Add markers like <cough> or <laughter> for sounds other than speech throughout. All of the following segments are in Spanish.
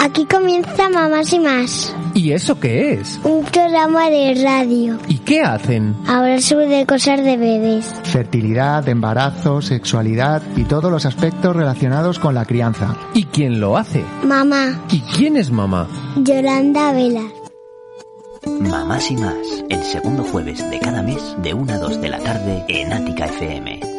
Aquí comienza Mamás y Más, ¿Y eso qué es? un programa de radio. ¿Y qué hacen? Hablar sobre cosas de bebés. fertilidad, embarazo, sexualidad y todos los aspectos relacionados con la crianza. ¿Y quién lo hace? Mamá, ¿Y quién es mamá? Yolanda Vela. Mamás y más, el segundo jueves de cada mes de 1 a 2 de la tarde en Ática FM.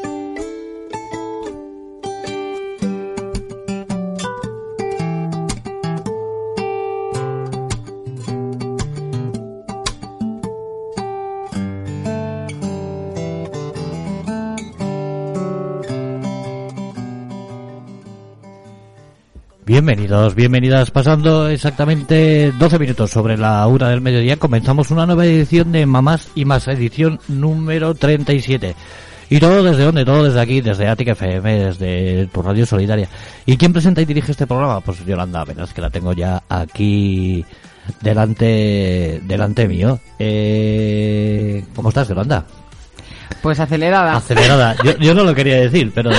Bienvenidos, bienvenidas. Pasando exactamente 12 minutos sobre la una del mediodía, comenzamos una nueva edición de Mamás y Más, edición número 37. Y todo desde dónde? Todo desde aquí, desde Ática FM, desde tu radio solidaria. ¿Y quién presenta y dirige este programa? Pues Yolanda, apenas que la tengo ya aquí delante, delante mío. Eh, ¿Cómo estás, Yolanda? Pues acelerada. Acelerada. <laughs> Yo, yo no lo quería decir, pero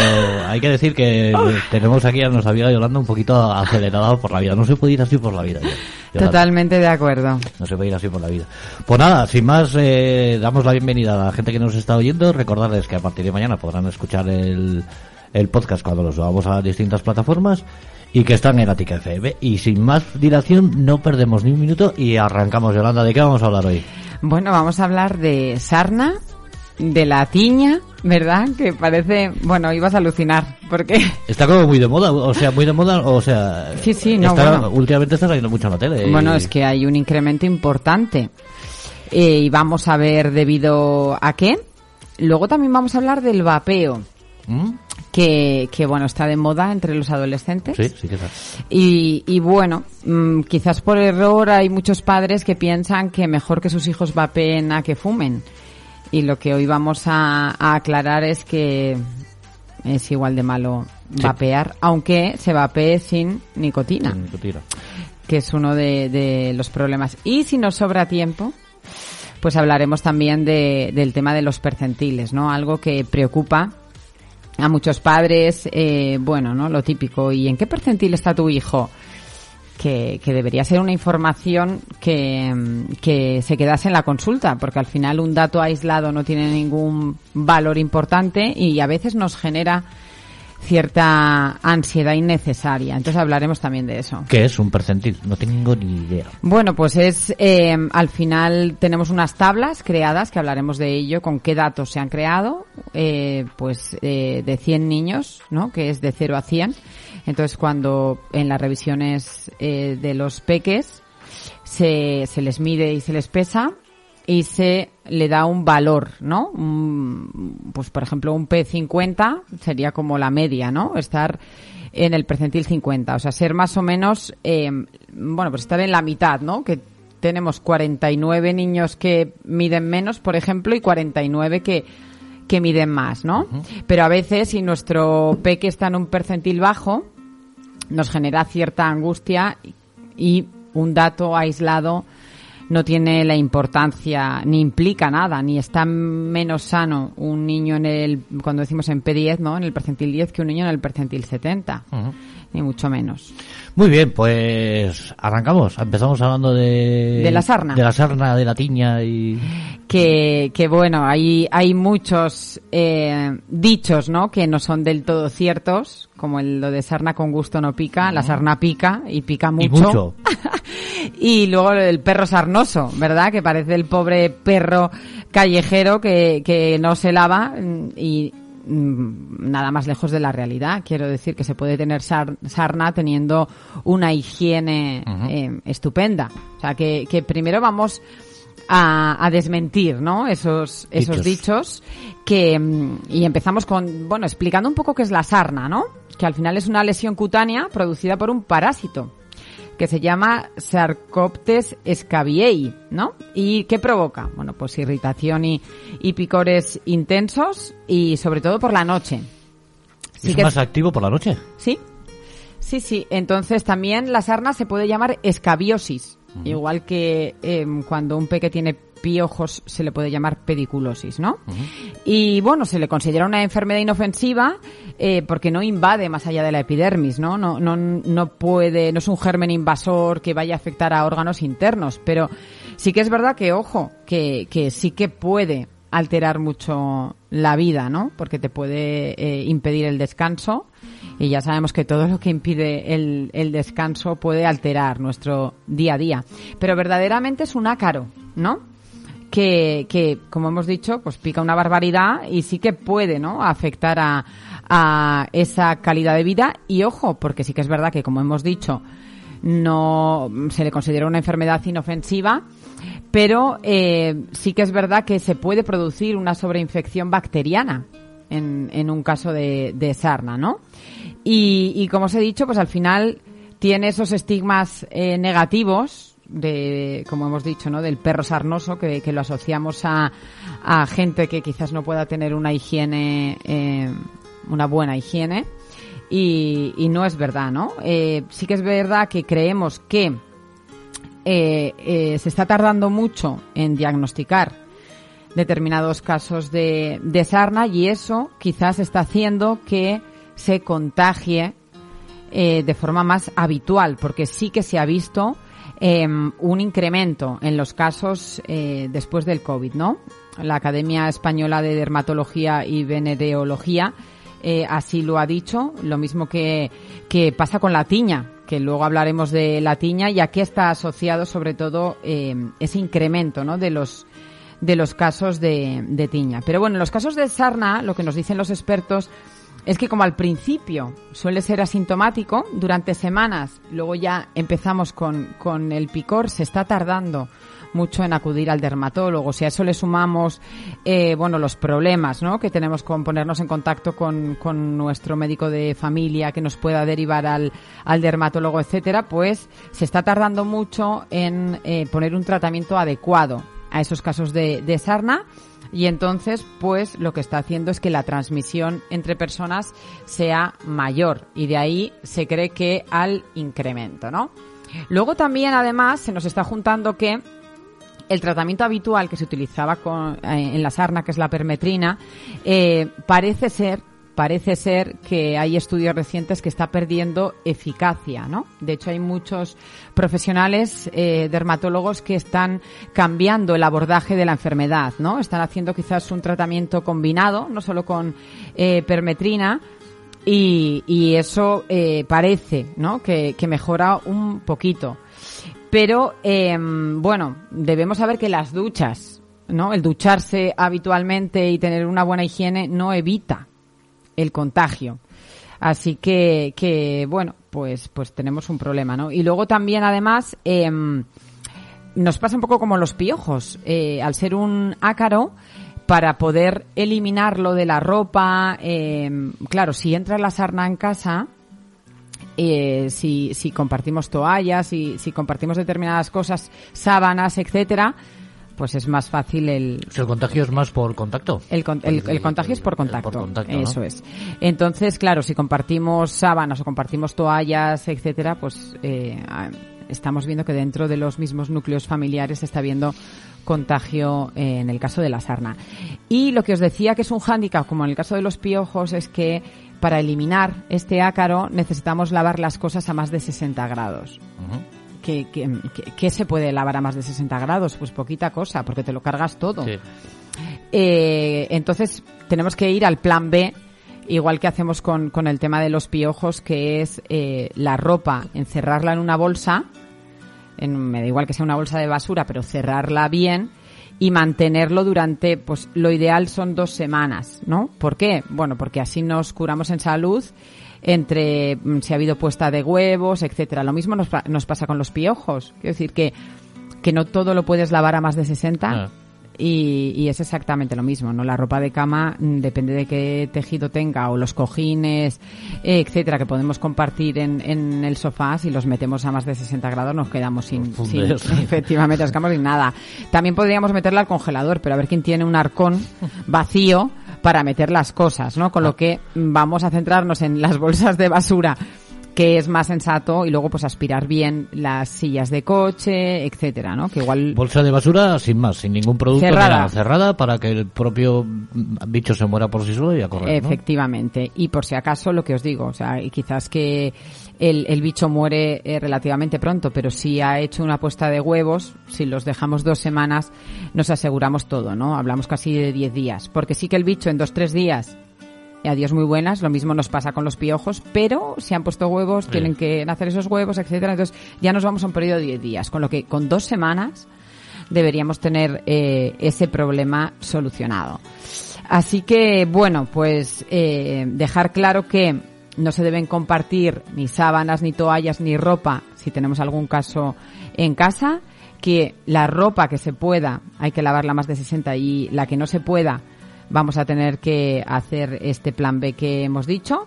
hay que decir que tenemos aquí a nuestra amiga Yolanda un poquito acelerada por la vida. No se puede ir así por la vida. Yolanda. Totalmente de acuerdo. No se puede ir así por la vida. Pues nada, sin más, eh, damos la bienvenida a la gente que nos está oyendo. Recordarles que a partir de mañana podrán escuchar el, el podcast cuando lo subamos a distintas plataformas y que están en Atica FM. Y sin más dilación, no perdemos ni un minuto y arrancamos. Yolanda, ¿de qué vamos a hablar hoy? Bueno, vamos a hablar de sarna, de la tiña, ¿verdad? Que parece, bueno, ibas a alucinar, porque <laughs> Está como muy de moda, o sea, muy de moda, o sea... Sí, sí, no, está- bueno. Últimamente está saliendo mucho en la tele. bueno, y- es que hay un incremento importante. Eh, y vamos a ver debido a qué. Luego también vamos a hablar del vapeo, ¿Mm? que, que bueno, está de moda entre los adolescentes. Sí, sí que está. Y, y bueno, mm, quizás por error hay muchos padres que piensan que mejor que sus hijos vapeen a que fumen. Y lo que hoy vamos a, a aclarar es que es igual de malo Sí. vapear, aunque se vapee sin nicotina, Sin nicotina. que es uno de, de los problemas. Y si nos sobra tiempo, pues hablaremos también de, del tema de los percentiles, ¿no? Algo que preocupa a muchos padres, eh, bueno, ¿no? Lo típico. ¿Y en qué percentil está tu hijo? Que, que debería ser una información que, que se quedase en la consulta, porque al final un dato aislado no tiene ningún valor importante y a veces nos genera cierta ansiedad innecesaria. Entonces hablaremos también de eso. ¿Qué es un percentil? No tengo ni idea. Bueno, pues es, eh, al final tenemos unas tablas creadas, que hablaremos de ello, con qué datos se han creado, eh, pues eh, de 100 niños, ¿no? Que es de 0 a 100. Entonces cuando en las revisiones eh, de los peques se, se les mide y se les pesa y se le da un valor, ¿no? Un- pues por ejemplo un P50 sería como la media, ¿no? Estar en el percentil 50, o sea, ser más o menos, eh, bueno, pues estar en la mitad, ¿no? Que tenemos 49 niños que miden menos, por ejemplo, y 49 que, que miden más, ¿no? Pero a veces, si nuestro peque está en un percentil bajo, nos genera cierta angustia y un dato aislado no tiene la importancia ni implica nada, ni está menos sano un niño en el, cuando decimos en P10, ¿no? En el percentil 10 que un niño en el percentil 70. Ni mucho menos. Muy bien, pues arrancamos. Empezamos hablando de... De la sarna. De la sarna, de la tiña y... que, que bueno, hay, hay muchos eh, dichos, ¿no? Que no son del todo ciertos, como el, lo de sarna con gusto no pica, la sarna pica y pica mucho. Y mucho. <laughs> Y luego el perro sarnoso, ¿verdad? Que parece el pobre perro callejero que, que no se lava mm, y nada más lejos de la realidad. Quiero decir que se puede tener sar- sarna teniendo una higiene eh, estupenda. O sea, que, que primero vamos a, a desmentir, ¿no? Esos, esos Dichos. dichos que, mm, y empezamos con, bueno, explicando un poco qué es la sarna, ¿no? Que al final es una lesión cutánea producida por un parásito que se llama Sarcoptes scabiei, ¿no? ¿Y qué provoca? Bueno, pues irritación y, y picores intensos y sobre todo por la noche. Sí ¿Es que más activo por la noche? Sí. Sí, sí. Entonces también la sarna se puede llamar escabiosis. Igual que em, cuando un peque tiene piojos se le puede llamar pediculosis, ¿no? Y bueno, se le considera una enfermedad inofensiva eh, porque no invade más allá de la epidermis, ¿no? No, no, no puede, no es un germen invasor que vaya a afectar a órganos internos, pero sí que es verdad que, ojo, que, que sí que puede alterar mucho la vida, ¿no? Porque te puede eh, impedir el descanso y ya sabemos que todo lo que impide el, el, descanso puede alterar nuestro día a día. Pero verdaderamente es un ácaro, ¿no? Que, que, como hemos dicho, pues pica una barbaridad y sí que puede, ¿no? Afectar a, a esa calidad de vida. Y ojo, porque sí que es verdad que, como hemos dicho, no se le considera una enfermedad inofensiva, pero eh, sí que es verdad que se puede producir una sobreinfección bacteriana en, en un caso de, de sarna, ¿no? Y, y, como os he dicho, pues al final tiene esos estigmas eh, negativos de, como hemos dicho, ¿no? Del perro sarnoso que, que lo asociamos a, a, gente que quizás no pueda tener una higiene, eh, una buena higiene. Y, y, no es verdad, ¿no? Eh, sí que es verdad que creemos que eh, eh, se está tardando mucho en diagnosticar determinados casos de, de, sarna y eso quizás está haciendo que se contagie eh, de forma más habitual, porque sí que se ha visto eh, un incremento en los casos eh, después del COVID, ¿no? La Academia Española de Dermatología y Venereología eh, así lo ha dicho, lo mismo que, que pasa con la tiña, que luego hablaremos de la tiña y aquí está asociado sobre todo eh, ese incremento ¿no? de los de los casos de, de, tiña. Pero bueno, en los casos de sarna, lo que nos dicen los expertos es que como al principio suele ser asintomático, durante semanas, luego ya empezamos con, con el picor, se está tardando mucho en acudir al dermatólogo. Si a eso le sumamos, eh, bueno, los problemas, ¿no? Que tenemos con ponernos en contacto con, con nuestro médico de familia que nos pueda derivar al, al dermatólogo, etcétera, pues se está tardando mucho en eh, poner un tratamiento adecuado a esos casos de, de sarna y entonces pues lo que está haciendo es que la transmisión entre personas sea mayor y de ahí se cree que al incremento, ¿no? Luego también además se nos está juntando que el tratamiento habitual que se utilizaba con, eh, en la sarna, que es la permetrina, eh, parece ser parece ser que hay estudios recientes que está perdiendo eficacia, ¿no? De hecho, hay muchos profesionales eh, dermatólogos que están cambiando el abordaje de la enfermedad, ¿no? Están haciendo quizás un tratamiento combinado, no solo con eh, permetrina, y, eso eh, parece, ¿no? Que, que mejora un poquito. Pero, eh, bueno, debemos saber que las duchas, ¿no? El ducharse habitualmente y tener una buena higiene no evita el contagio. Así que, que bueno, pues, pues tenemos un problema, ¿no? Y luego también, además, eh, nos pasa un poco como los piojos. Eh, al ser un ácaro, para poder eliminarlo de la ropa, eh, claro, si entra la sarna en casa, eh, si, si compartimos toallas, si, si compartimos determinadas cosas, sábanas, etcétera, pues es más fácil el... Si el contagio es más por contacto. El, el, el, el contagio es por contacto. Por contacto Eso ¿no? es. Entonces, claro, si compartimos sábanas o compartimos toallas, etcétera, pues eh, estamos viendo que dentro de los mismos núcleos familiares se está viendo contagio eh, en el caso de la sarna. Y lo que os decía que es un hándicap, como en el caso de los piojos, es que para eliminar este ácaro necesitamos lavar las cosas a más de 60 grados. Uh -huh. ¿Qué, qué, qué, se puede lavar a más de 60 grados? Pues poquita cosa, porque te lo cargas todo. Sí. Eh, entonces, tenemos que ir al plan B, igual que hacemos con, con el tema de los piojos, que es eh, la ropa, encerrarla en una bolsa, en, me da igual que sea una bolsa de basura, pero cerrarla bien y mantenerlo durante, pues lo ideal son dos semanas, ¿no? ¿Por qué? Bueno, porque así nos curamos en salud entre mm, si ha habido puesta de huevos, etcétera. Lo mismo nos, nos pasa con los piojos. Quiero decir que, que no todo lo puedes lavar a más de 60. Ah. Y, y, es exactamente lo mismo, ¿no? La ropa de cama mm, depende de qué tejido tenga o los cojines, eh, etcétera, que podemos compartir en, en, el sofá. Si los metemos a más de 60 grados nos quedamos sin, sin <laughs> efectivamente, nos quedamos sin nada. También podríamos meterla al congelador, pero a ver quién tiene un arcón vacío para meter las cosas, ¿no? Con lo que vamos a centrarnos en las bolsas de basura que es más sensato y luego pues aspirar bien las sillas de coche, etcétera, ¿no? Que igual Bolsa de basura sin más, sin ningún producto Cerrada. nada, cerrada para que el propio bicho se muera por sí solo y a correr. ¿no? Efectivamente. Y por si acaso, lo que os digo, o sea, y quizás que el, el bicho muere eh, relativamente pronto, pero si ha hecho una puesta de huevos, si los dejamos dos semanas, nos aseguramos todo, ¿no? Hablamos casi de 10 días. Porque sí que el bicho en dos, tres días, y adiós muy buenas, lo mismo nos pasa con los piojos, pero si han puesto huevos, tienen que nacer esos huevos, etcétera. Entonces ya nos vamos a un periodo de 10 días, con lo que con dos semanas deberíamos tener eh, ese problema solucionado. Así que, bueno, pues eh, dejar claro que no se deben compartir ni sábanas, ni toallas, ni ropa si tenemos algún caso en casa, que la ropa que se pueda hay que lavarla más de 60 y la que no se pueda vamos a tener que hacer este plan B que hemos dicho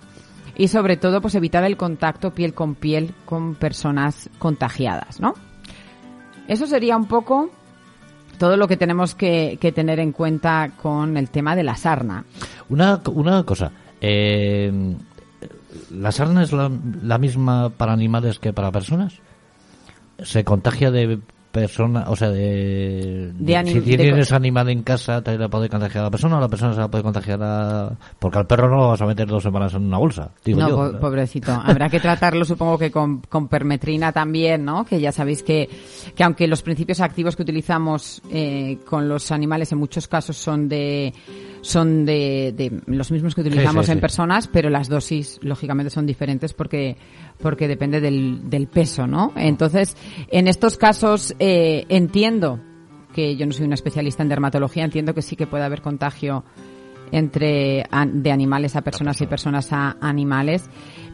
y sobre todo pues evitar el contacto piel con piel con personas contagiadas, ¿no? Eso sería un poco todo lo que tenemos que, que tener en cuenta con el tema de la sarna. Una, una cosa, eh, ¿la sarna es la, la misma para animales que para personas? ¿Se contagia de persona, o sea, de, De si de tienes co- animal en casa, te la puede contagiar a la persona o la persona se la puede contagiar a... Porque al perro no lo vas a meter dos semanas en una bolsa, digo no, yo. po- pobrecito. Habrá que tratarlo, supongo que con, con permetrina también, ¿no? Que ya sabéis que, que aunque los principios activos que utilizamos eh, con los animales en muchos casos son de son de, de los mismos que utilizamos sí, en sí. personas, pero las dosis lógicamente son diferentes porque porque depende del, del peso, ¿no? Entonces, en estos casos eh, entiendo que yo no soy una especialista en dermatología, entiendo que sí que puede haber contagio entre de animales a personas y personas a animales,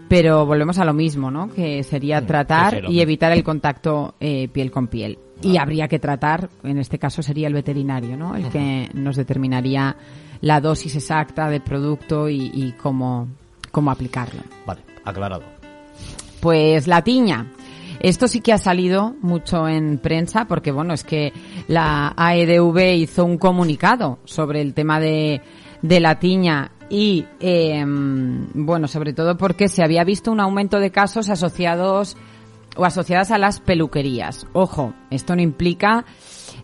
pero volvemos a lo mismo, ¿no? Que sería tratar y evitar el contacto eh, piel con piel. Y habría que tratar, en este caso sería el veterinario, ¿no? El que nos determinaría la dosis exacta del producto y, y cómo, cómo aplicarlo. Vale, aclarado. Pues la tiña. Esto sí que ha salido mucho en prensa porque, bueno, es que la AEDV hizo un comunicado sobre el tema de, de la tiña y, eh, bueno, sobre todo porque se había visto un aumento de casos asociados o asociadas a las peluquerías. Ojo, esto no implica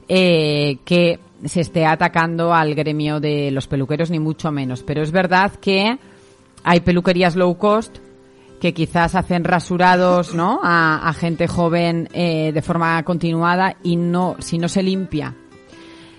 eh, que se esté atacando al gremio de los peluqueros, ni mucho menos. Pero es verdad que hay peluquerías low cost que quizás hacen rasurados ¿no? a, a gente joven eh, de forma continuada y no si no se limpia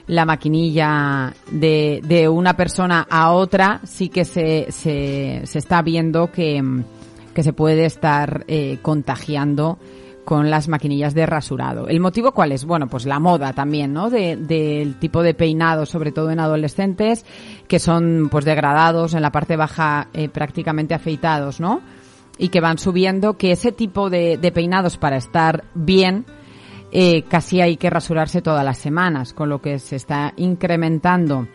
la maquinilla de, de una persona a otra, sí que se, se, se está viendo que, mm, que se puede estar eh, contagiando con las maquinillas de rasurado. ¿El motivo cuál es? Bueno, pues la moda también, ¿no? De- del tipo de peinado, sobre todo en adolescentes, que son pues degradados, en la parte baja eh, prácticamente afeitados, ¿no? Y que van subiendo, que ese tipo de, peinados para estar bien, eh, casi hay que rasurarse todas las semanas, con lo que se está incrementando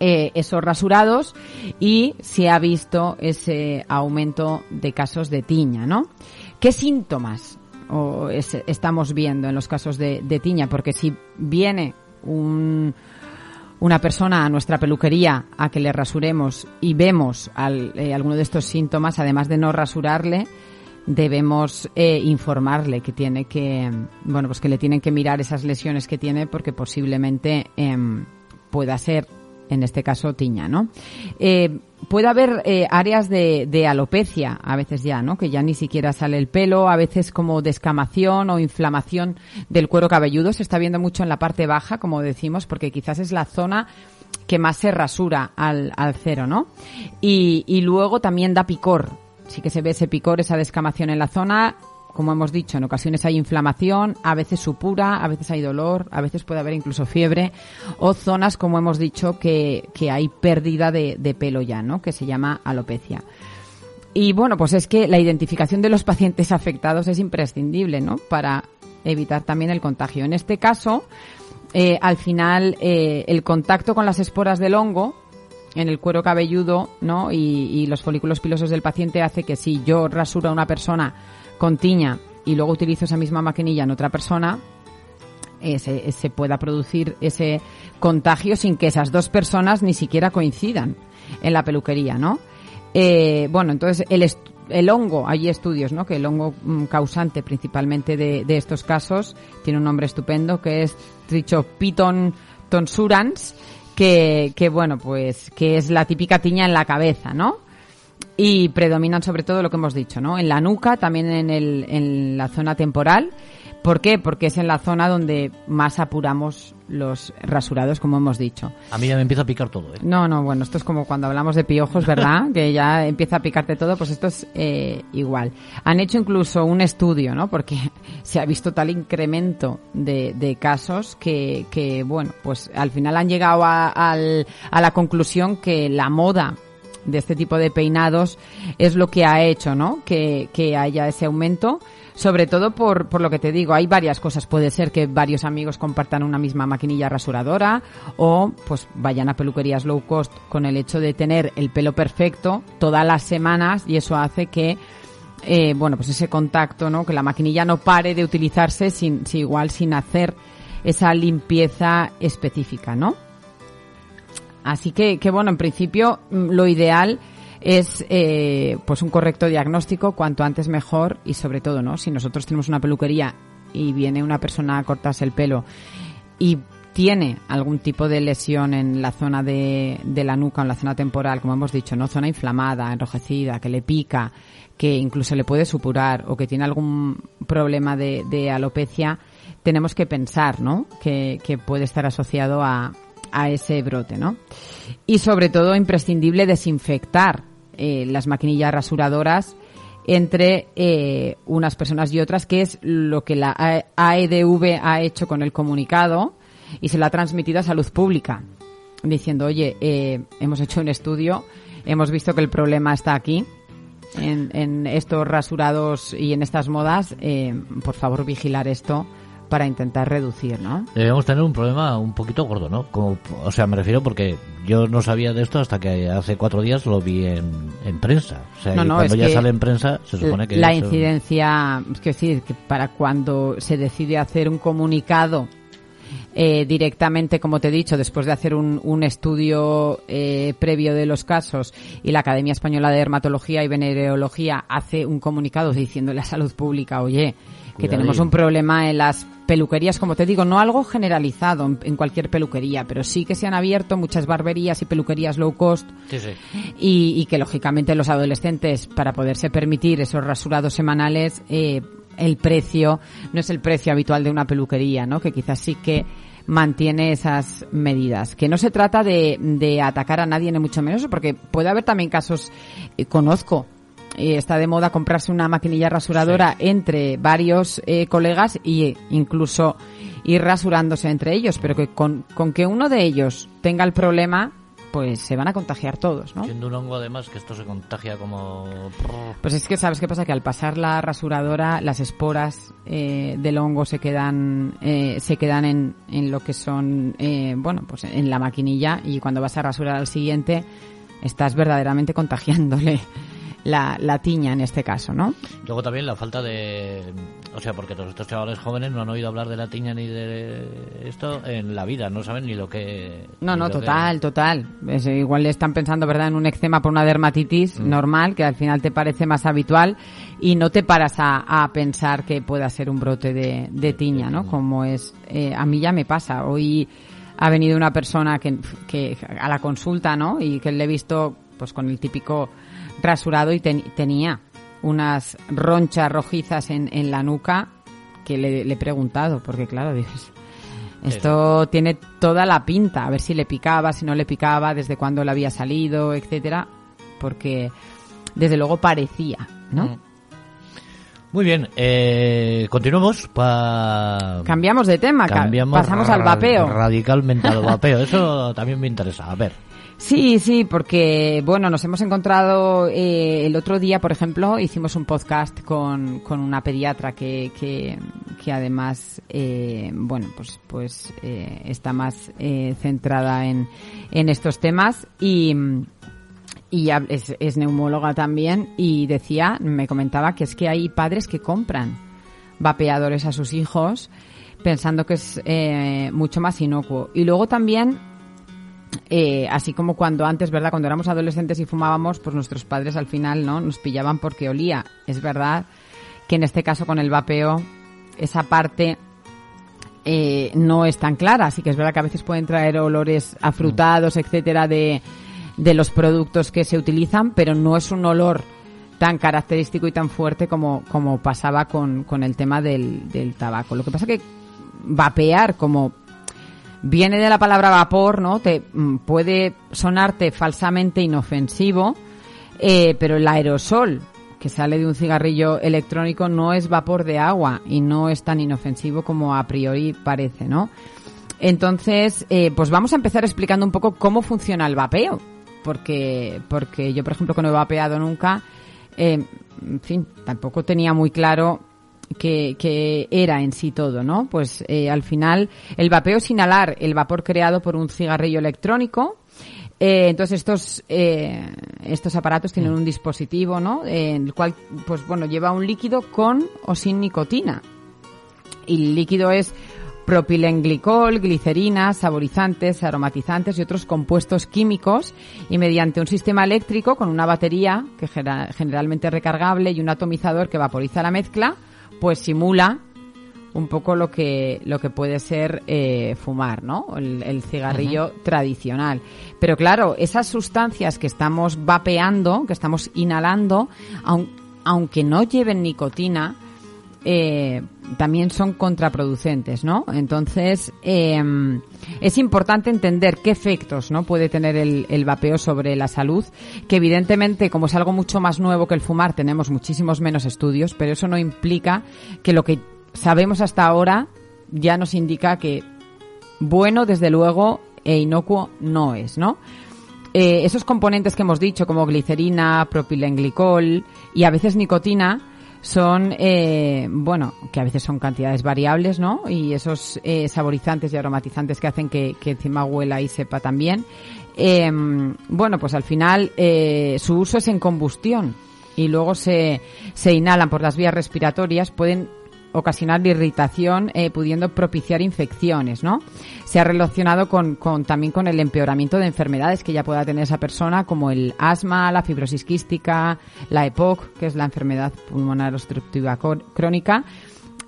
eh, esos rasurados y se ha visto ese aumento de casos de tiña, ¿no? ¿Qué síntomas o es- estamos viendo en los casos de tiña? Porque si viene un, una persona a nuestra peluquería a que le rasuremos y vemos al- eh, alguno de estos síntomas, además de no rasurarle, debemos eh, informarle que tiene que, bueno, pues que le tienen que mirar esas lesiones que tiene porque posiblemente em, pueda ser, en este caso, tiña, ¿no? Eh, puede haber eh, áreas de, de alopecia, a veces ya, ¿no? Que ya ni siquiera sale el pelo, a veces como descamación o inflamación del cuero cabelludo. Se está viendo mucho en la parte baja, como decimos, porque quizás es la zona que más se rasura al, al cero, ¿no? Y, y luego también da picor. Sí que se ve ese picor, esa descamación en la zona. Como hemos dicho, en ocasiones hay inflamación, a veces supura, a veces hay dolor, a veces puede haber incluso fiebre, o zonas, como hemos dicho, que, que hay pérdida de, pelo ya, ¿no? Que se llama alopecia. Y bueno, pues es que la identificación de los pacientes afectados es imprescindible, ¿no? Para evitar también el contagio. En este caso, eh, al final, eh, el contacto con las esporas del hongo en el cuero cabelludo, ¿no? Y, y los folículos pilosos del paciente hace que si yo rasuro a una persona con tiña y luego utilizo esa misma maquinilla en otra persona, eh, se, se pueda producir ese contagio sin que esas dos personas ni siquiera coincidan en la peluquería, ¿no? Eh, bueno, entonces el el hongo, hay estudios, ¿no? Que el hongo mm, causante principalmente de, de estos casos tiene un nombre estupendo que es Trichopiton tonsurans, que, que bueno, pues que es la típica tiña en la cabeza, ¿no? Y predominan sobre todo lo que hemos dicho, ¿no? En la nuca, también en, el, en la zona temporal. ¿Por qué? Porque es en la zona donde más apuramos los rasurados, como hemos dicho. A mí ya me empieza a picar todo, ¿eh? No, no, bueno, esto es como cuando hablamos de piojos, ¿verdad? <laughs> que ya empieza a picarte todo, pues esto es eh, igual. Han hecho incluso un estudio, ¿no? Porque <laughs> se ha visto tal incremento de, de casos que, que, bueno, pues al final han llegado a, al- a la conclusión que la moda de este tipo de peinados es lo que ha hecho, ¿no? Que, que haya ese aumento. Sobre todo por, por lo que te digo, hay varias cosas. Puede ser que varios amigos compartan una misma maquinilla rasuradora o pues vayan a peluquerías low cost con el hecho de tener el pelo perfecto todas las semanas y eso hace que eh, bueno, pues ese contacto, ¿no? Que la maquinilla no pare de utilizarse sin, sin igual sin hacer esa limpieza específica, ¿no? Así que, que bueno, en principio mm, lo ideal es eh, pues un correcto diagnóstico, cuanto antes mejor y sobre todo, ¿no? Si nosotros tenemos una peluquería y viene una persona a cortarse el pelo y tiene algún tipo de lesión en la zona de, de la nuca en la zona temporal, como hemos dicho, ¿no? Zona inflamada, enrojecida, que le pica, que incluso le puede supurar o que tiene algún problema de, de alopecia, tenemos que pensar, ¿no? Que, que puede estar asociado a, a ese brote, ¿no? Y sobre todo imprescindible desinfectar eh, las maquinillas rasuradoras entre eh, unas personas y otras, que es lo que la AEDV ha hecho con el comunicado y se lo ha transmitido a salud pública, diciendo, oye, eh, hemos hecho un estudio, hemos visto que el problema está aquí, en, en estos rasurados y en estas modas, eh, por favor vigilar esto para intentar reducir, ¿no? Debemos tener un problema un poquito gordo, ¿no? Como, o sea, me refiero porque yo no sabía de esto hasta que hace cuatro días lo vi en, en prensa. O sea, No, y no, cuando ya sale en prensa, se supone que... la incidencia, es que decir, que para cuando se decide hacer un comunicado eh, directamente, como te he dicho, después de hacer un, un estudio eh, previo de los casos y la Academia Española de Dermatología y Venereología hace un comunicado diciéndole a Salud Pública, oye, que tenemos un problema en las peluquerías, como te digo, no algo generalizado en, cualquier peluquería, pero sí que se han abierto muchas barberías y peluquerías low cost. Sí, sí. y, y que lógicamente los adolescentes para poderse permitir esos rasurados semanales eh, el precio no es el precio habitual de una peluquería no que quizás sí que mantiene esas medidas. Que no se trata de, de atacar a nadie ni mucho menos porque puede haber también casos eh, conozco eh, está de moda comprarse una maquinilla rasuradora entre varios eh, colegas y incluso ir rasurándose entre ellos, pero que con, con que uno de ellos tenga el problema, pues se van a contagiar todos, ¿no? Siendo un hongo además que esto se contagia como... Pues es que sabes qué pasa que al pasar la rasuradora las esporas eh, del hongo se quedan eh, se quedan en, en lo que son eh, bueno pues en la maquinilla y cuando vas a rasurar al siguiente estás verdaderamente contagiándole la, la tiña en este caso, ¿no? Luego también la falta de... O sea, porque todos estos chavales jóvenes no han oído hablar de la tiña ni de esto en la vida, no saben ni lo que... No, no, lo que- total, total. Es, igual le están pensando, ¿verdad?, en un eczema por una dermatitis Mm. normal, que al final te parece más habitual y no te paras a, a pensar que pueda ser un brote de, de tiña, ¿no? Como es, eh, a mí ya me pasa. Hoy ha venido una persona que, que a la consulta, ¿no? Y que le he visto, pues con el típico rasurado y ten- tenía unas ronchas rojizas en, en la nuca que le, le he preguntado, porque claro, <laughs> dices, esto tiene toda la pinta, a ver si le picaba, si no le picaba, desde cuándo le había salido, etcétera, porque desde luego parecía, ¿no? Mm. Muy bien, eh, continuamos. Cambiamos de tema, ca- Cambiamos pasamos al vapeo. Radicalmente al vapeo, eso <laughs> también me interesa. A ver, Sí, sí, porque, bueno, nos hemos encontrado eh, el otro día, por ejemplo, hicimos un podcast con, con una pediatra que, que, que además, eh, bueno, pues, pues eh, está más eh, centrada en, en estos temas y, y es, es neumóloga también y decía, me comentaba que es que hay padres que compran vapeadores a sus hijos pensando que es eh, mucho más inocuo. Y luego también eh, así como cuando antes, ¿verdad? Cuando éramos adolescentes y fumábamos, pues nuestros padres al final, ¿no? Nos pillaban porque olía. Es verdad que en este caso con el vapeo, esa parte eh, no es tan clara. Así que es verdad que a veces pueden traer olores afrutados, etcétera, de, de los productos que se utilizan, pero no es un olor tan característico y tan fuerte como, como pasaba con, con el tema del, del tabaco. Lo que pasa que vapear como viene de la palabra vapor, ¿no? Te mm, puede sonarte falsamente inofensivo, eh, pero el aerosol que sale de un cigarrillo electrónico no es vapor de agua y no es tan inofensivo como a priori parece, ¿no? Entonces, eh, pues vamos a empezar explicando un poco cómo funciona el vapeo, porque porque yo, por ejemplo, que no he vapeado nunca, eh, en fin, tampoco tenía muy claro que, que, era en sí todo, ¿no? Pues eh, al final el vapeo es inhalar el vapor creado por un cigarrillo electrónico. Eh, entonces estos eh, estos aparatos tienen un dispositivo, ¿no? En el cual, pues bueno, lleva un líquido con o sin nicotina. Y el líquido es propilenglicol, glicerinas, saborizantes, aromatizantes y otros compuestos químicos y mediante un sistema eléctrico con una batería que generalmente recargable y un atomizador que vaporiza la mezcla, pues simula un poco lo que lo que puede ser eh, fumar, ¿no? El, el cigarrillo uh -huh. tradicional. Pero claro, esas sustancias que estamos vapeando, que estamos inhalando, aun, aunque no lleven nicotina, eh, también son contraproducentes, ¿no? Entonces, eh, es importante entender qué efectos, ¿no? Puede tener el, el, vapeo sobre la salud, que evidentemente, como es algo mucho más nuevo que el fumar, tenemos muchísimos menos estudios, pero eso no implica que lo que sabemos hasta ahora ya nos indica que bueno, desde luego, e inocuo no es, ¿no? Eh, esos componentes que hemos dicho, como glicerina, propilenglicol y a veces nicotina, son, eh, bueno, que a veces son cantidades variables, ¿no? Y esos eh, saborizantes y aromatizantes que hacen que, que encima huela y sepa también. Eh, bueno, pues al final eh, su uso es en combustión y luego se, se inhalan por las vías respiratorias, pueden ocasionar irritación, eh, pudiendo propiciar infecciones, ¿no? Se ha relacionado con, con, también con el empeoramiento de enfermedades que ya pueda tener esa persona, como el asma, la fibrosis quística, la EPOC, que es la enfermedad pulmonar obstructiva crónica.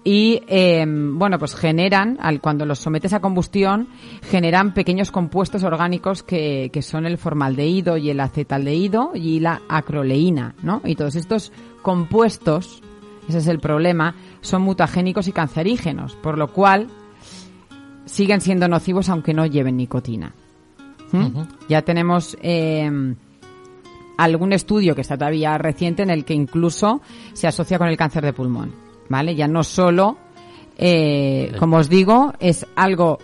Y eh, bueno, pues generan, al, cuando los sometes a combustión, generan pequeños compuestos orgánicos que, que son el formaldehído y el acetaldehído y la acroleína, ¿no? Y todos estos compuestos, ese es el problema, son mutagénicos y cancerígenos, por lo cual siguen siendo nocivos aunque no lleven nicotina. ¿Mm? Uh -huh. Ya tenemos eh, algún estudio que está todavía reciente en el que incluso se asocia con el cáncer de pulmón, ¿vale? Ya no solo, eh, como os digo, es algo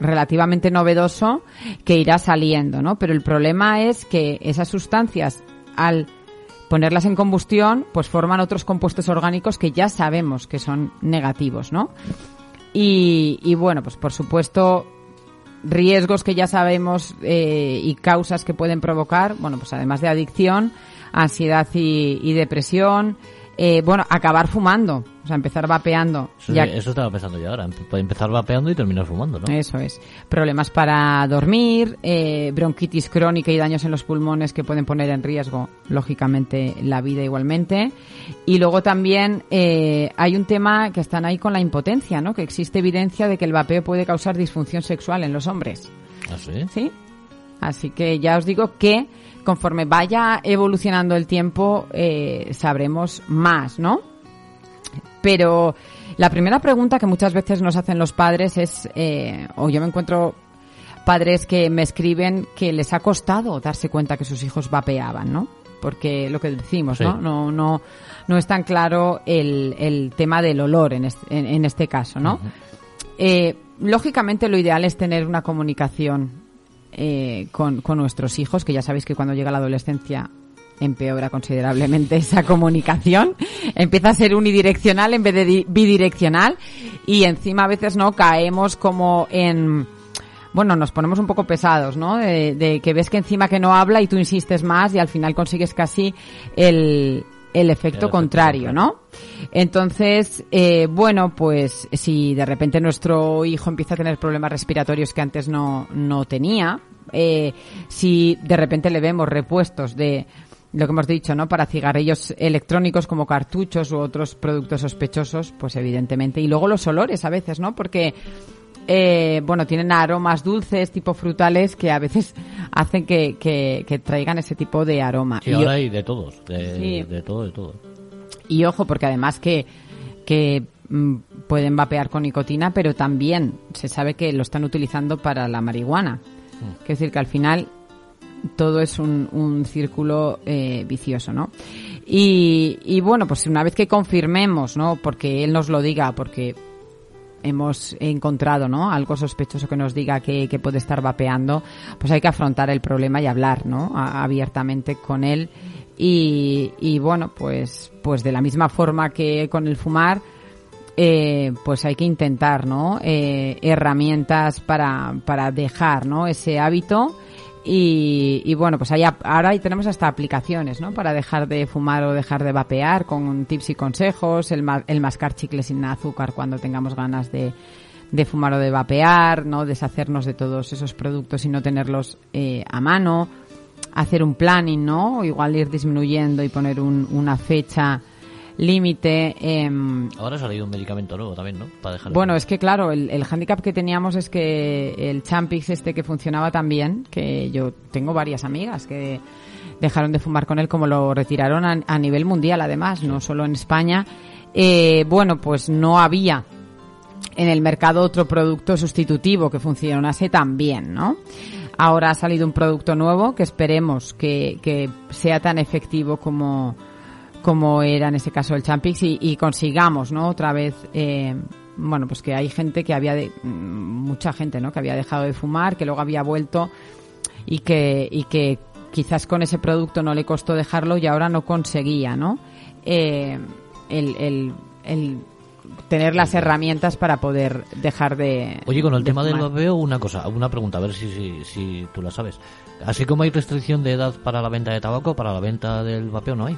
relativamente novedoso que irá saliendo, ¿no? Pero el problema es que esas sustancias al ponerlas en combustión, pues forman otros compuestos orgánicos que ya sabemos que son negativos, ¿no? Y, y bueno, pues por supuesto, riesgos que ya sabemos eh, y causas que pueden provocar, bueno, pues además de adicción, ansiedad y, y depresión, eh, bueno, acabar fumando, o sea, empezar vapeando. Eso, ya... eso estaba pensando yo ahora, puede empezar vapeando y terminar fumando, ¿no? Eso es. Problemas para dormir, eh, bronquitis crónica y daños en los pulmones que pueden poner en riesgo, lógicamente, la vida igualmente. Y luego también eh, hay un tema que están ahí con la impotencia, ¿no? Que existe evidencia de que el vapeo puede causar disfunción sexual en los hombres. ¿Ah, sí? Sí. Así que ya os digo que conforme vaya evolucionando el tiempo eh, sabremos más, ¿no? Pero la primera pregunta que muchas veces nos hacen los padres es, eh, o yo me encuentro padres que me escriben que les ha costado darse cuenta que sus hijos vapeaban, ¿no? Porque lo que decimos, sí. ¿no? No, no, no es tan claro el, el tema del olor en este, en, en este caso, ¿no? Uh -huh. eh, lógicamente lo ideal es tener una comunicación eh, con, con, nuestros hijos, que ya sabéis que cuando llega la adolescencia empeora considerablemente <laughs> esa comunicación, empieza a ser unidireccional en vez de bidireccional. Y encima a veces no caemos como en bueno, nos ponemos un poco pesados, ¿no? De, de que ves que encima que no habla y tú insistes más y al final consigues casi el, el efecto el contrario, ¿no? Entonces, eh, bueno, pues si de repente nuestro hijo empieza a tener problemas respiratorios que antes no, no tenía, Eh, si de repente le vemos repuestos de lo que hemos dicho, ¿no? Para cigarrillos electrónicos como cartuchos u otros productos sospechosos, pues evidentemente. Y luego los olores a veces, ¿no? Porque eh, bueno, tienen aromas dulces, tipo frutales, que a veces <laughs> hacen que, que, que traigan ese tipo de aroma. Sí, Y- ahora hay de todos, de, Sí. de todo, de todo. Y ojo, porque además que, que mm, pueden vapear con nicotina, pero también se sabe que lo están utilizando para la marihuana. Es decir, que al final todo es un, un círculo eh, vicioso, ¿no? Y, y bueno, pues una vez que confirmemos, ¿no? Porque él nos lo diga, porque hemos encontrado, ¿no? Algo sospechoso que nos diga que, puede estar vapeando, pues hay que afrontar el problema y hablar, ¿no? Abiertamente con él. Y, y bueno, pues, pues de la misma forma que con el fumar, eh, pues hay que intentar, ¿no? Eh, herramientas para, para dejar, ¿no? Ese hábito. Y, y bueno, pues ap- ahora ahí tenemos hasta aplicaciones, ¿no? Para dejar de fumar o dejar de vapear con tips y consejos, el, el mascar chicle sin azúcar cuando tengamos ganas de, de fumar o de vapear, ¿no? Deshacernos de todos esos productos y no tenerlos eh, a mano, hacer un planning, ¿no? Igual ir disminuyendo y poner un- una fecha límite. em, Ahora ha salido un medicamento nuevo también, ¿no? Para bueno, es que claro, el, el hándicap que teníamos es que el Champix este que funcionaba tan bien, que yo tengo varias amigas que dejaron de fumar con él como lo retiraron a, a nivel mundial además, no solo en España. Eh, bueno, pues no había en el mercado otro producto sustitutivo que funcionase tan bien, ¿no? Ahora ha salido un producto nuevo que esperemos que, que sea tan efectivo como, como era en ese caso el Champix y, y consigamos, ¿no? Otra vez, eh, bueno, pues que hay gente que había, de, mm, mucha gente, ¿no? Que había dejado de fumar, que luego había vuelto y que, y que quizás con ese producto no le costó dejarlo y ahora no conseguía, ¿no? Eh, el, el, el tener las herramientas para poder dejar de. Oye, con el de tema del vapeo, una cosa, una pregunta, a ver si, si, si tú la sabes. Así como hay restricción de edad para la venta de tabaco, para la venta del vapeo no hay.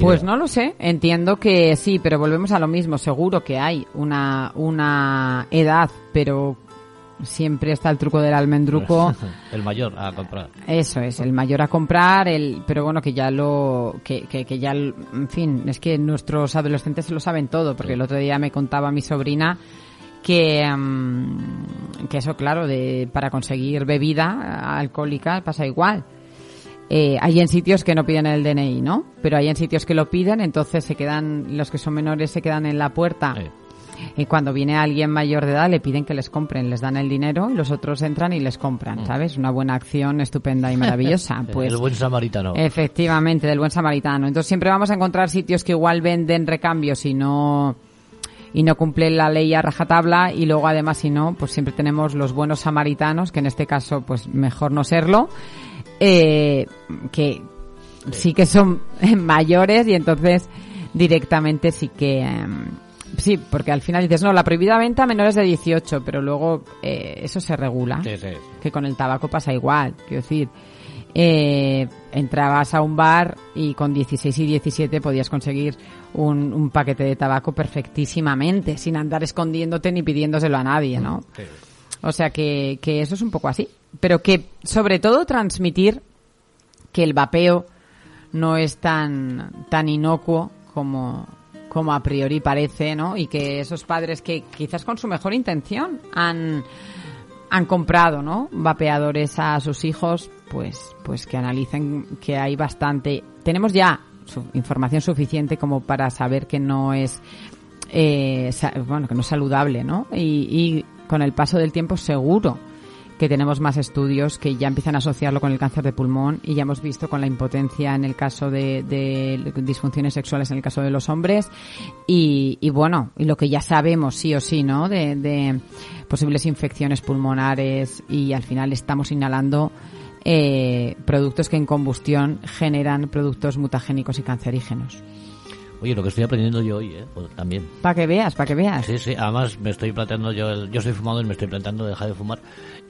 Pues no lo sé, entiendo que sí, pero volvemos a lo mismo. Seguro que hay una, una edad, pero siempre está el truco del almendruco. <laughs> el mayor a comprar. Eso es, el mayor a comprar, el, pero bueno, que ya lo, que, que, que ya, en fin, es que nuestros adolescentes se lo saben todo, porque el otro día me contaba mi sobrina que, mm, que eso, claro, de, para conseguir bebida alcohólica pasa igual. Eh, hay en sitios que no piden el DNI, ¿no? Pero hay en sitios que lo piden, entonces se quedan, los que son menores se quedan en la puerta. Eh, Y cuando viene alguien mayor de edad le piden que les compren, les dan el dinero y los otros entran y les compran, ¿sabes? Una buena acción estupenda y <laughs> maravillosa. Pues el buen samaritano. efectivamente, del buen samaritano. Entonces siempre vamos a encontrar sitios que igual venden recambios y no y no cumplen la ley a rajatabla y luego además si no, pues siempre tenemos los buenos samaritanos, que en este caso pues mejor no serlo, eh, que sí que son <laughs> mayores y entonces directamente sí que... em, Sí, porque al final dices, no, la prohibida venta a menores de 18, pero luego eh, eso se regula Sí, sí. que con el tabaco pasa igual. Quiero decir, eh, entrabas a un bar y con 16 y 17 podías conseguir un, un paquete de tabaco perfectísimamente, sin andar escondiéndote ni pidiéndoselo a nadie, ¿no? Sí. O sea que, que eso es un poco así. Pero que, sobre todo, transmitir que el vapeo no es tan, tan inocuo como, como a priori parece, ¿no? Y que esos padres que quizás con su mejor intención han, han comprado, ¿no? Vapeadores a sus hijos, pues, pues que analicen que hay bastante. Tenemos ya su- información suficiente como para saber que no es, eh, bueno, que no es saludable, ¿no? Y, y con el paso del tiempo seguro que tenemos más estudios que ya empiezan a asociarlo con el cáncer de pulmón y ya hemos visto con la impotencia en el caso de, de disfunciones sexuales en el caso de los hombres y, y bueno, y lo que ya sabemos sí o sí, ¿no? De, de posibles infecciones pulmonares y al final estamos inhalando eh, productos que en combustión generan productos mutagénicos y cancerígenos. Oye, lo que estoy aprendiendo yo hoy, ¿eh? Pues también. Para que veas, para que veas. Sí, sí, además me estoy planteando yo, el- yo soy fumador y me estoy planteando dejar de fumar.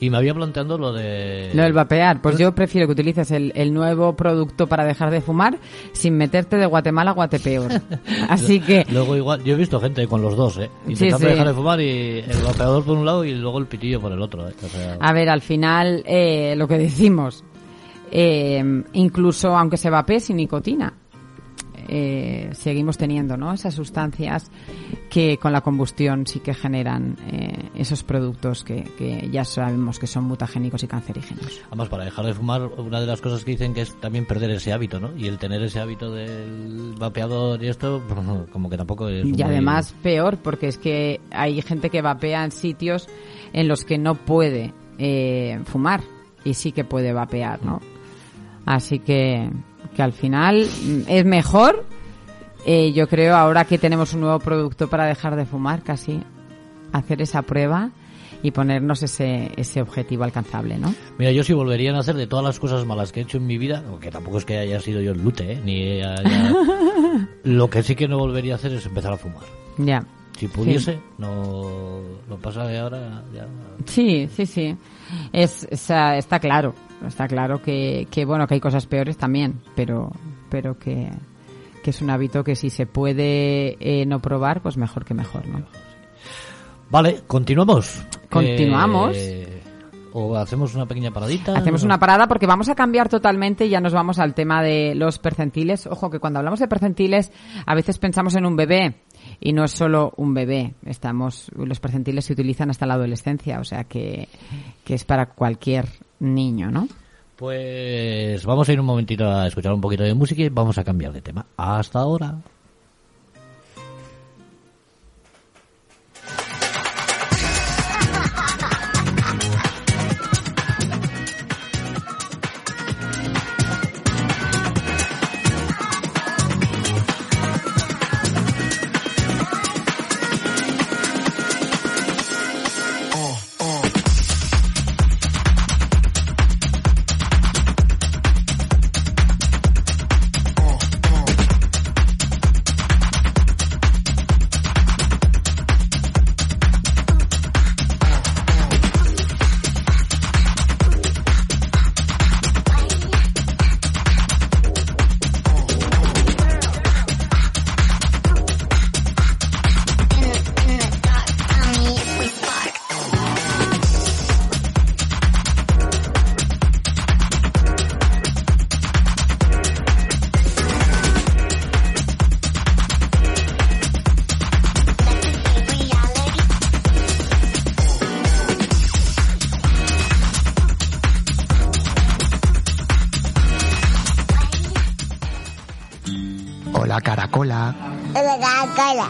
Y me había planteando lo de... Lo del vapear, pues yo prefiero que utilices el, el nuevo producto para dejar de fumar sin meterte de Guatemala a Guatepeor. <laughs> Así que, Luego igual, yo he visto gente con los dos, ¿eh? Intentando sí. dejar de fumar y el vapeador por un lado y luego el pitillo por el otro, ¿eh? O sea, a ver, al final, eh, lo que decimos, eh, incluso aunque se vapee sin nicotina, eh, seguimos teniendo ¿no? esas sustancias que con la combustión sí que generan eh, esos productos que, que ya sabemos que son mutagénicos y cancerígenos. Además, para dejar de fumar, una de las cosas que dicen que es también perder ese hábito, ¿no? Y el tener ese hábito del vapeador y esto, <laughs> como que tampoco es Y muy- además peor, porque es que hay gente que vapea en sitios en los que no puede eh, fumar y sí que puede vapear, ¿no? Así que, que al final mm, es mejor, eh, yo creo, ahora que tenemos un nuevo producto para dejar de fumar, casi hacer esa prueba y ponernos ese, ese objetivo alcanzable, ¿no? Mira, yo sí volvería a hacer de todas las cosas malas que he hecho en mi vida, aunque tampoco es que haya sido yo el lute, ¿eh? Ni haya- <laughs> Lo que sí que no volvería a hacer es empezar a fumar. Ya. Si pudiese, no lo pasa de ahora ya. Sí, sí, sí. Es, sea, está claro, está claro que, que bueno que hay cosas peores también, pero pero que, que es un hábito que si se puede eh, no probar, pues mejor que mejor, ¿no? Vale, continuamos. Continuamos. Eh, o hacemos una pequeña paradita. Hacemos una parada porque vamos a cambiar totalmente y ya nos vamos al tema de los percentiles. Ojo que cuando hablamos de percentiles a veces pensamos en un bebé y no es solo un bebé. Estamos los percentiles se utilizan hasta la adolescencia, o sea que, que es para cualquier niño, ¿no? Pues vamos a ir un momentito a escuchar un poquito de música y vamos a cambiar de tema. Hasta ahora.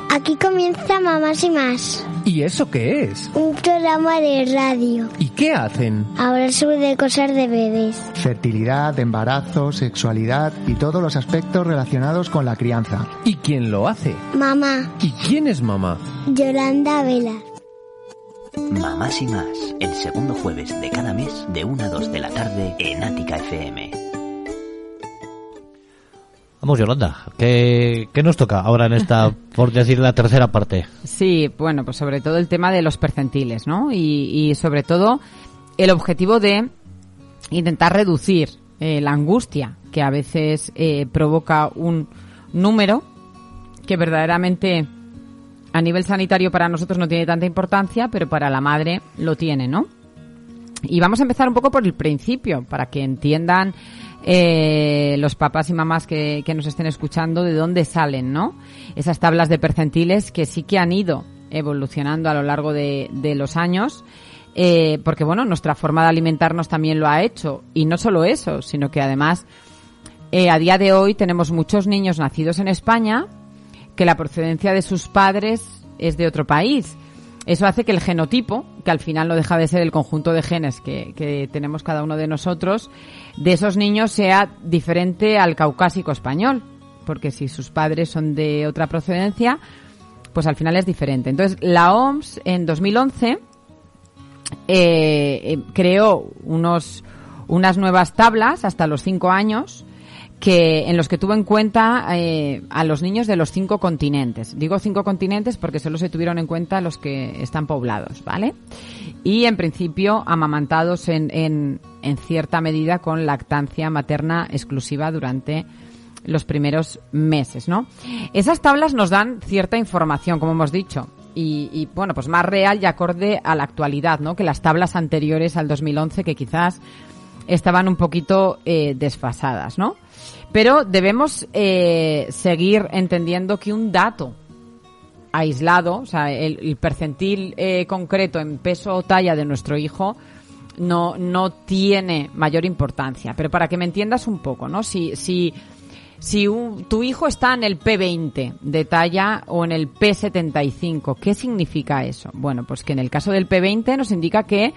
Aquí comienza Mamás y Más, ¿Y eso qué es? un programa de radio. ¿Y qué hacen? Hablar sobre cosas de bebés. Fertilidad, embarazo, sexualidad y todos los aspectos relacionados con la crianza. ¿Y quién lo hace? Mamá, ¿Y quién es mamá? Yolanda Vela. Mamás y más, el segundo jueves de cada mes de 1 a 2 de la tarde en Ática FM. Vamos, Yolanda. ¿Qué, qué nos toca ahora en esta, <laughs> por decir, la tercera parte? Sí, bueno, pues sobre todo el tema de los percentiles, ¿no? Y, y sobre todo el objetivo de intentar reducir eh, la angustia que a veces eh, provoca un número que verdaderamente a nivel sanitario para nosotros no tiene tanta importancia, pero para la madre lo tiene, ¿no? Y vamos a empezar un poco por el principio, para que entiendan eh, los papás y mamás que, que nos estén escuchando de dónde salen, ¿no? Esas tablas de percentiles que sí que han ido evolucionando a lo largo de, de los años, eh, porque bueno, nuestra forma de alimentarnos también lo ha hecho. Y no solo eso, sino que además eh, a día de hoy tenemos muchos niños nacidos en España que la procedencia de sus padres es de otro país. Eso hace que el genotipo, que al final no deja de ser el conjunto de genes que, tenemos cada uno de nosotros, de esos niños sea diferente al caucásico español. Porque si sus padres son de otra procedencia, pues al final es diferente. Entonces, la OMS en 2011 eh, eh, creó unos, unas nuevas tablas hasta los cinco años que en los que tuvo en cuenta eh, a los niños de los cinco continentes. Digo cinco continentes porque solo se tuvieron en cuenta los que están poblados, ¿vale? Y en principio amamantados en, en, en cierta medida con lactancia materna exclusiva durante los primeros meses, ¿no? Esas tablas nos dan cierta información, como hemos dicho, y, y, bueno, pues más real y acorde a la actualidad, ¿no? Que las tablas anteriores al 2011 que quizás estaban un poquito eh, desfasadas, ¿no? Pero debemos eh, seguir entendiendo que un dato aislado, o sea, el, percentil eh, concreto en peso o talla de nuestro hijo no, no tiene mayor importancia. Pero para que me entiendas un poco, ¿no? Si, si, si tu hijo está en el P20 de talla o en el P75, ¿qué significa eso? Bueno, pues que en el caso del P20 nos indica que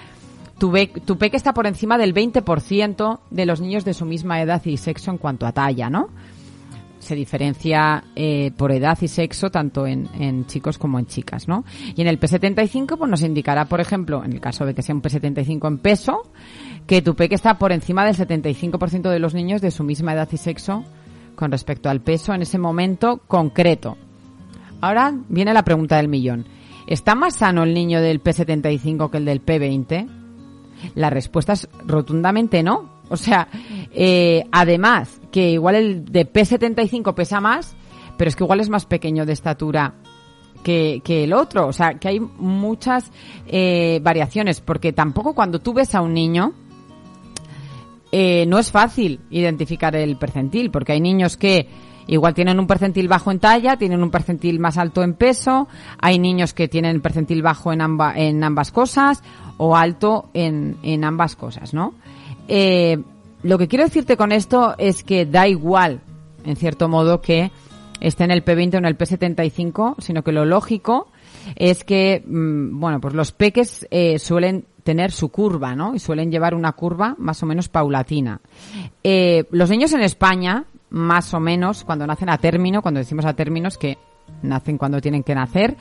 tu, be, tu peque está por encima del 20% de los niños de su misma edad y sexo en cuanto a talla, ¿no? Se diferencia eh, por edad y sexo tanto en, en, chicos como en chicas, ¿no? Y en el P75 pues nos indicará, por ejemplo, en el caso de que sea un P75 en peso, que tu peque está por encima del 75% de los niños de su misma edad y sexo con respecto al peso en ese momento concreto. Ahora viene la pregunta del millón. ¿Está más sano el niño del P75 que el del P20? La respuesta es rotundamente no. O sea, eh, además, que igual el de P75 pesa más, pero es que igual es más pequeño de estatura que, que el otro. O sea, que hay muchas eh, variaciones, porque tampoco cuando tú ves a un niño, eh, no es fácil identificar el percentil, porque hay niños que igual tienen un percentil bajo en talla, tienen un percentil más alto en peso, hay niños que tienen percentil bajo en, en ambas cosas o alto en, en ambas cosas, ¿no? Eh, lo que quiero decirte con esto es que da igual, en cierto modo, que esté en el P20 o en el P75, sino que lo lógico es que, mmm, bueno, pues los peques eh, suelen tener su curva, ¿no? Y suelen llevar una curva más o menos paulatina. Eh, los niños en España, más o menos, cuando nacen a término, cuando decimos a términos que nacen cuando tienen que nacer,